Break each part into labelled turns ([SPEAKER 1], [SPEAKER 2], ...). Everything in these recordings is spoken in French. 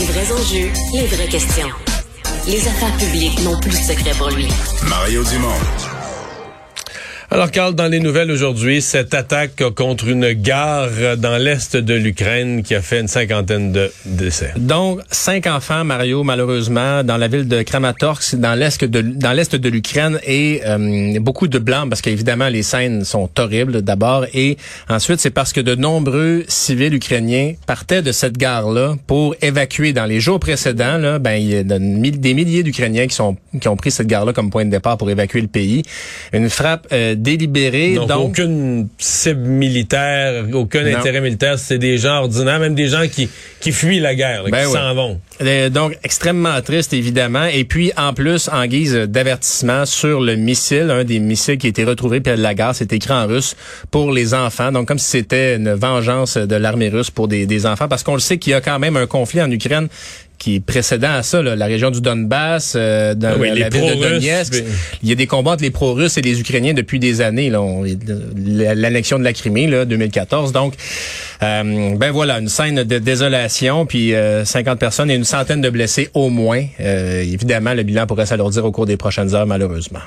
[SPEAKER 1] Les vrais enjeux, les vraies questions. Les affaires publiques n'ont plus de secret pour lui.
[SPEAKER 2] Mario Dumont.
[SPEAKER 3] Alors, Carl, dans les nouvelles aujourd'hui, cette attaque contre une gare dans l'est de l'Ukraine qui a fait une cinquantaine de décès.
[SPEAKER 4] Donc, cinq enfants, Mario, malheureusement, dans la ville de Kramatorsk, dans l'est de, l'Ukraine, et euh, beaucoup de blancs, parce qu'évidemment, les scènes sont horribles, d'abord, et ensuite, c'est parce que de nombreux civils ukrainiens partaient de cette gare-là pour évacuer. Dans les jours précédents, là, ben, il y a des milliers d'Ukrainiens qui qui ont pris cette gare-là comme point de départ pour évacuer le pays. Une frappe euh, délibérée.
[SPEAKER 3] Donc,
[SPEAKER 4] donc
[SPEAKER 3] aucune cible militaire, aucun
[SPEAKER 4] Non.
[SPEAKER 3] intérêt militaire. C'est des gens ordinaires, même des gens qui, qui fuient la guerre, là,
[SPEAKER 4] Ben
[SPEAKER 3] qui
[SPEAKER 4] oui.
[SPEAKER 3] s'en vont.
[SPEAKER 4] Euh, donc, extrêmement triste, évidemment. Et puis, en plus, en guise d'avertissement sur le missile, un des missiles qui a été retrouvé près de la gare, c'est écrit en russe pour les enfants. Donc, comme si c'était une vengeance de l'armée russe pour des, des enfants. Parce qu'on le sait qu'il y a quand même un conflit en Ukraine qui est précédent à ça, là, la région du Donbass, euh, dans
[SPEAKER 3] Ah oui,
[SPEAKER 4] la,
[SPEAKER 3] les
[SPEAKER 4] la ville de Donetsk.
[SPEAKER 3] mais-
[SPEAKER 4] Il y a des combats entre les pro-russes et les Ukrainiens depuis des années. L'annexion de la Crimée, là, 2014. Donc, euh, ben voilà, une scène de désolation, puis euh, 50 personnes et une centaine de blessés au moins. Euh, évidemment, le bilan pourrait s'alourdir au cours des prochaines heures, malheureusement.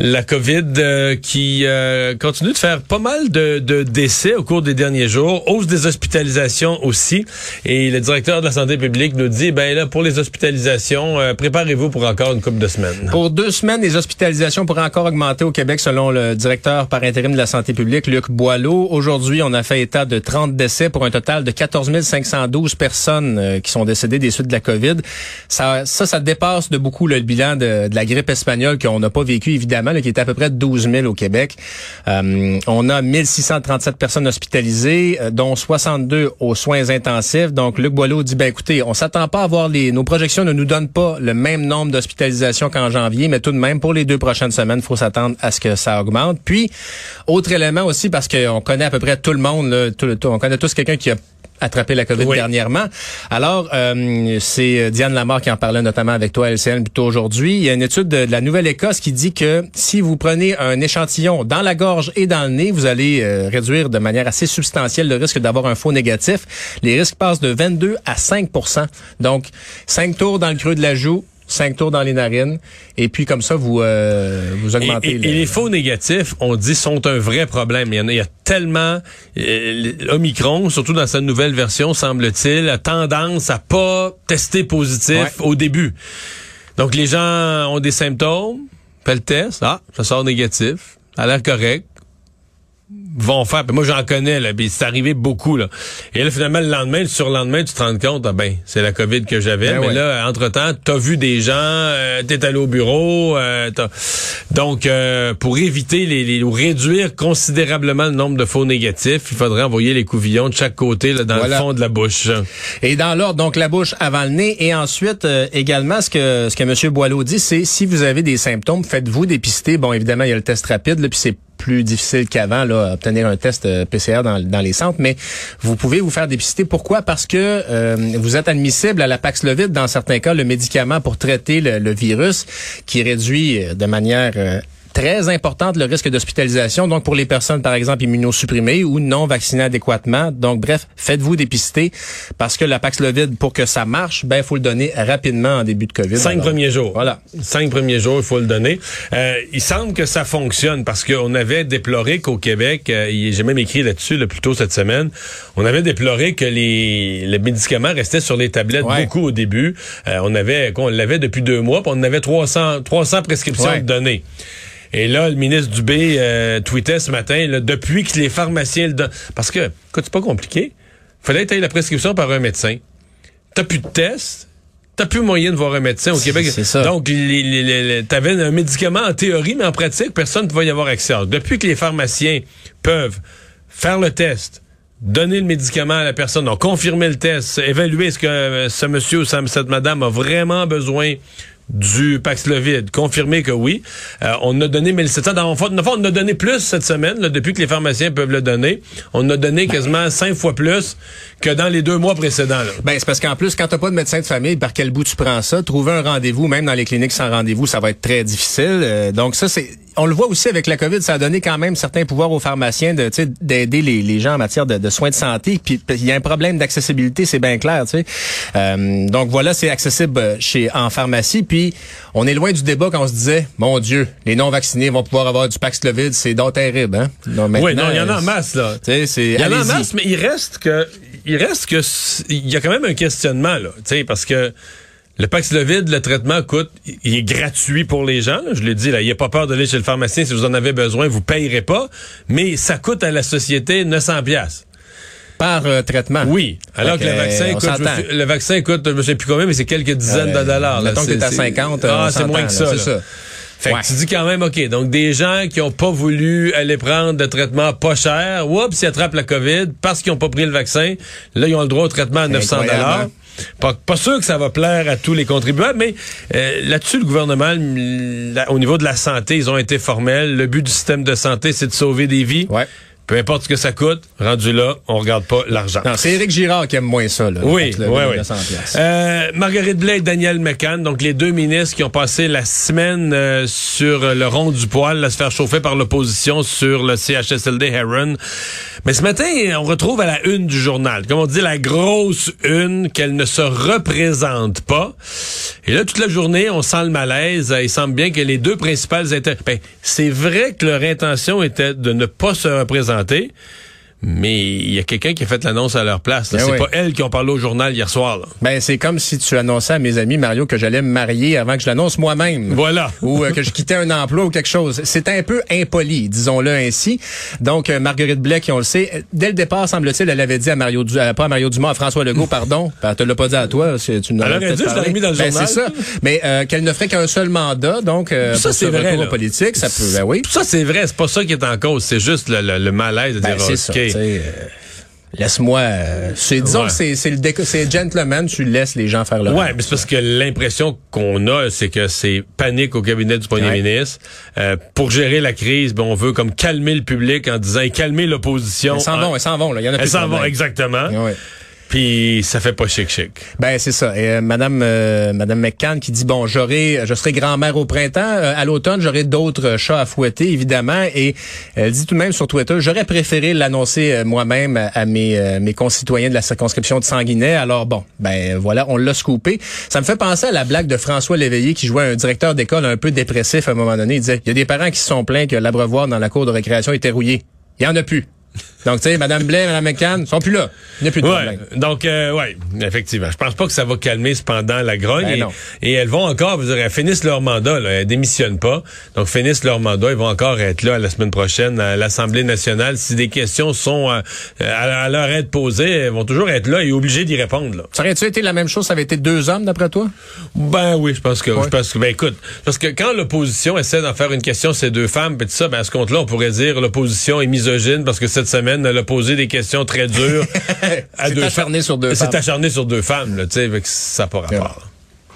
[SPEAKER 3] La COVID euh, qui euh, continue de faire pas mal de, de décès au cours des derniers jours, hausse des hospitalisations aussi. Et le directeur de la santé publique nous dit, ben là, pour les hospitalisations, euh, préparez-vous pour encore une couple de semaines.
[SPEAKER 4] Pour deux semaines, les hospitalisations pourraient encore augmenter au Québec, selon le directeur par intérim de la santé publique, Luc Boileau. Aujourd'hui, on a fait état de 30 décès pour un total de 14 512 personnes euh, qui sont décédées des suites de la COVID. Ça, ça, ça dépasse de beaucoup le bilan de, de la grippe espagnole qu'on n'a pas vécu, évidemment, qui est à peu près 12 000 au Québec. Euh, on a 1637 personnes hospitalisées, euh, dont 62 aux soins intensifs. Donc, Luc Boileau dit, ben écoutez, on s'attend pas à voir les... Nos projections ne nous donnent pas le même nombre d'hospitalisations qu'en janvier, mais tout de même, pour les deux prochaines semaines, il faut s'attendre à ce que ça augmente. Puis, autre élément aussi, parce qu'on connaît à peu près tout le monde, là, tout, tout- on connaît tous quelqu'un qui a attrapé la COVID
[SPEAKER 3] Oui.
[SPEAKER 4] dernièrement. Alors, euh, c'est euh, Diane Lamar qui en parlait notamment avec toi, LCN, plutôt aujourd'hui. Il y a une étude de, de la Nouvelle-Écosse qui dit que si vous prenez un échantillon dans la gorge et dans le nez, vous allez euh, réduire de manière assez substantielle le risque d'avoir un faux négatif. Les risques passent de 22 à 5% Donc, 5 tours dans le creux de la joue, 5 tours dans les narines, et puis comme ça, vous, euh, vous augmentez.
[SPEAKER 3] et-
[SPEAKER 4] le-
[SPEAKER 3] et les faux négatifs, on dit, sont un vrai problème. Il y en a, il y a tellement... euh, Omicron, surtout dans sa nouvelle version, semble-t-il, a tendance à pas tester positif
[SPEAKER 4] Ouais.
[SPEAKER 3] au début. Donc, les gens ont des symptômes, fait le test, ah, ça sort négatif, a l'air correct, vont faire. Puis moi, j'en connais, là, puis c'est arrivé beaucoup, là. Et là, finalement, le lendemain, le surlendemain, tu te rends compte, ah ben, c'est la COVID que j'avais.
[SPEAKER 4] Ben
[SPEAKER 3] mais
[SPEAKER 4] ouais.
[SPEAKER 3] là, entre-temps, t'as vu des gens, euh, t'es allé au bureau, euh, donc, euh, pour éviter les, les- ou réduire considérablement le nombre de faux négatifs, il faudrait envoyer les couvillons de chaque côté, là, dans
[SPEAKER 4] Voilà.
[SPEAKER 3] le fond de la bouche.
[SPEAKER 4] Et dans l'ordre, donc la bouche avant le nez. Et ensuite, euh, également, ce que ce que M. Boileau dit, c'est si vous avez des symptômes, faites-vous dépister. Bon, évidemment, il y a le test rapide, là, puis c'est plus difficile qu'avant, là, obtenir un test euh, PCR dans, dans les centres, mais vous pouvez vous faire dépister. Pourquoi? Parce que euh, vous êtes admissible à la Paxlovid, dans certains cas, le médicament pour traiter le, le virus, qui réduit euh, de manière euh, très importante le risque d'hospitalisation. Donc, pour les personnes, par exemple, immunosupprimées ou non vaccinées adéquatement. Donc, bref, faites-vous dépister parce que la Paxlovid, pour que ça marche, ben, il faut le donner rapidement en début de COVID.
[SPEAKER 3] Cinq premiers jours.
[SPEAKER 4] Voilà.
[SPEAKER 3] Cinq premiers jours, il faut le donner. Euh, il semble que ça fonctionne parce qu'on avait déploré qu'au Québec, euh, j'ai même écrit là-dessus le plus tôt cette semaine, on avait déploré que les, les médicaments restaient sur les tablettes beaucoup au début. Euh, on avait, on l'avait depuis deux mois, puis on avait 300, 300 prescriptions
[SPEAKER 4] Ouais.
[SPEAKER 3] données. Et là, le ministre Dubé euh, tweetait ce matin, là, depuis que les pharmaciens le donnent. Parce que, écoute, c'est pas compliqué. Fallait que tu la prescription par un médecin. T'as plus de tests. T'as plus moyen de voir un médecin au Québec.
[SPEAKER 4] c'est ça.
[SPEAKER 3] Donc, t'avais un médicament en théorie, mais en pratique, personne ne pouvait y avoir accès. Alors, depuis que les pharmaciens peuvent faire le test, donner le médicament à la personne, donc confirmer le test, évaluer est-ce que euh, ce monsieur ou ce- cette madame a vraiment besoin du Paxlovid, confirmer que oui. Euh, on a donné 1700. Dans fond, on a donné plus cette semaine, là, depuis que les pharmaciens peuvent le donner. On a donné quasiment cinq fois plus que dans les deux mois précédents.
[SPEAKER 4] Ben, c'est parce qu'en plus, quand t'as pas de médecin de famille, par quel bout tu prends ça? Trouver un rendez-vous, même dans les cliniques sans rendez-vous, ça va être très difficile. Euh, donc ça, c'est, on le voit aussi avec la COVID, ça a donné quand même certains pouvoirs aux pharmaciens de, d'aider les, les gens en matière de, de soins de santé. Puis il y a un problème d'accessibilité, c'est bien clair. Euh, donc voilà, c'est accessible euh, chez en pharmacie. Puis on est loin du débat quand on se disait, mon Dieu, les non vaccinés vont pouvoir avoir du Paxlovid, c'est donc terrible, hein? Donc,
[SPEAKER 3] Oui, non, il y en a en
[SPEAKER 4] euh,
[SPEAKER 3] masse, là. Il y en a en masse, mais il reste que, il reste que, il y a quand même un questionnement, là, parce que le Paxlovid, le traitement coûte, il est gratuit pour les gens, là, je l'ai dit, là, il n'y a pas peur d'aller chez le pharmacien si vous en avez besoin, vous payerez pas, mais ça coûte à la société 900 pièces.
[SPEAKER 4] Par euh, traitement.
[SPEAKER 3] Oui, alors que le vaccin coûte, je le vaccin coûte, je ne sais plus combien, mais c'est quelques dizaines
[SPEAKER 4] Euh,
[SPEAKER 3] de dollars. là.
[SPEAKER 4] mettons que t'es à
[SPEAKER 3] c'est-
[SPEAKER 4] 50, euh,
[SPEAKER 3] ah, c'est moins que ça.
[SPEAKER 4] c'est.
[SPEAKER 3] Fait
[SPEAKER 4] Ouais.
[SPEAKER 3] que tu dis quand même, OK, donc des gens qui ont pas voulu aller prendre de traitement pas cher, oups, ils attrapent la COVID parce qu'ils ont pas pris le vaccin. Là, ils ont le droit au traitement à 900
[SPEAKER 4] Incroyable,
[SPEAKER 3] dollars. Pas, sûr que ça va plaire à tous les contribuables, mais euh, là-dessus, le gouvernement, au niveau de la santé, ils ont été formels. Le but du système de santé, c'est de sauver des vies.
[SPEAKER 4] Ouais.
[SPEAKER 3] Peu importe ce que ça coûte, rendu là, on regarde pas l'argent.
[SPEAKER 4] Non, c'est Éric Girard qui aime moins ça. Là,
[SPEAKER 3] Oui, oui, oui.
[SPEAKER 4] 900 piastres.
[SPEAKER 3] Euh, Marguerite Blais et Daniel McCann, donc les deux ministres qui ont passé la semaine euh, sur le rond du poil, à se faire chauffer par l'opposition sur le CHSLD Heron. Mais ce matin, on retrouve à la une du journal, comme on dit, la grosse une, qu'elle ne se représente pas. Et là, toute la journée, on sent le malaise. Il semble bien que les deux principales étaient... Ben, c'est vrai que leur intention était de ne pas se représenter, santé mais il y a quelqu'un qui a fait l'annonce à leur place.
[SPEAKER 4] Ben
[SPEAKER 3] C'est
[SPEAKER 4] oui.
[SPEAKER 3] pas elles qui ont parlé au journal hier soir. là.
[SPEAKER 4] Ben, c'est comme si tu annonçais à mes amis, Mario, que j'allais me marier avant que je l'annonce moi-même.
[SPEAKER 3] Voilà.
[SPEAKER 4] Ou euh, que je quittais un emploi ou quelque chose. C'est un peu impoli, disons-le ainsi. Donc, euh, Marguerite Blais, qui on le sait, euh, dès le départ, semble-t-il, elle avait dit à Mario, Du- euh, pas à Mario Dumas, à François Legault, pardon. Ben, elle te l'a pas dit à toi. Tu
[SPEAKER 3] Elle aurait dû, je l'aurais mis dans le
[SPEAKER 4] ben,
[SPEAKER 3] journal.
[SPEAKER 4] c'est ça. Mais euh, qu'elle ne ferait qu'un seul mandat, donc, euh,
[SPEAKER 3] Ça, c'est
[SPEAKER 4] ce
[SPEAKER 3] vrai,
[SPEAKER 4] politiques, ça peut, ben oui.
[SPEAKER 3] Ça, c'est vrai. C'est pas ça qui est en cause. C'est juste le, le- le malaise de
[SPEAKER 4] Ben,
[SPEAKER 3] dire.
[SPEAKER 4] Tu sais, euh, Laisse-moi. euh, c'est, disons
[SPEAKER 3] Ouais.
[SPEAKER 4] que c'est, le déco- c'est gentleman, tu laisses les gens faire leur
[SPEAKER 3] Ouais, mais c'est parce que l'impression qu'on a, c'est que c'est panique au cabinet du premier
[SPEAKER 4] Ouais.
[SPEAKER 3] ministre. Euh, pour gérer la crise, ben, on veut comme calmer le public en disant calmer l'opposition.
[SPEAKER 4] Elles s'en
[SPEAKER 3] En-
[SPEAKER 4] vont, elles s'en vont. Là. Il y en a
[SPEAKER 3] Elles
[SPEAKER 4] plus de
[SPEAKER 3] s'en vont, exactement.
[SPEAKER 4] Ouais.
[SPEAKER 3] Puis ça fait pas chic-chic.
[SPEAKER 4] Ben c'est ça. Et euh, Madame euh, Madame McCann qui dit bon j'aurai je serai grand-mère au printemps Euh, à l'automne j'aurai d'autres euh, chats à fouetter évidemment et elle dit tout de même sur Twitter j'aurais préféré l'annoncer euh, moi-même à, mes euh, mes concitoyens de la circonscription de Sanguinet. Alors bon ben voilà on l'a scoopé. Ça me fait penser à la blague de François Léveillé qui jouait un directeur d'école un peu dépressif à un moment donné. Il disait il y a des parents qui se sont plaints que l'abreuvoir dans la cour de récréation était rouillé. Il y en a plus. Donc, tu sais, Madame Blais, Madame McCann, sont plus là. Il n'y a plus de
[SPEAKER 3] Ouais.
[SPEAKER 4] problème.
[SPEAKER 3] Donc, euh, ouais, effectivement. Je pense pas que ça va calmer cependant la grogne.
[SPEAKER 4] Ben
[SPEAKER 3] et,
[SPEAKER 4] non.
[SPEAKER 3] et elles vont encore, vous dire, elles finissent leur mandat, là, elles démissionnent pas. Donc, finissent leur mandat. Ils vont encore être là la semaine prochaine à l'Assemblée nationale. Si des questions sont euh, à, à leur être posées, elles vont toujours être là et obligées d'y répondre. Là.
[SPEAKER 4] Ça aurait-tu été la même chose, ça avait été deux hommes d'après toi?
[SPEAKER 3] Ben oui, je pense que,
[SPEAKER 4] Ouais.
[SPEAKER 3] je pense que, ben écoute, parce que quand l'opposition essaie d'en faire une question, ces deux femmes, puis tout ça, ben à ce compte-là, on pourrait dire l'opposition est misogyne parce que cette semaine, elle a posé des questions très dures à
[SPEAKER 4] C'est
[SPEAKER 3] deux
[SPEAKER 4] acharné
[SPEAKER 3] femmes.
[SPEAKER 4] sur deux
[SPEAKER 3] C'est
[SPEAKER 4] femmes.
[SPEAKER 3] acharné sur deux femmes, là, tu sais, ça n'a pas rapport.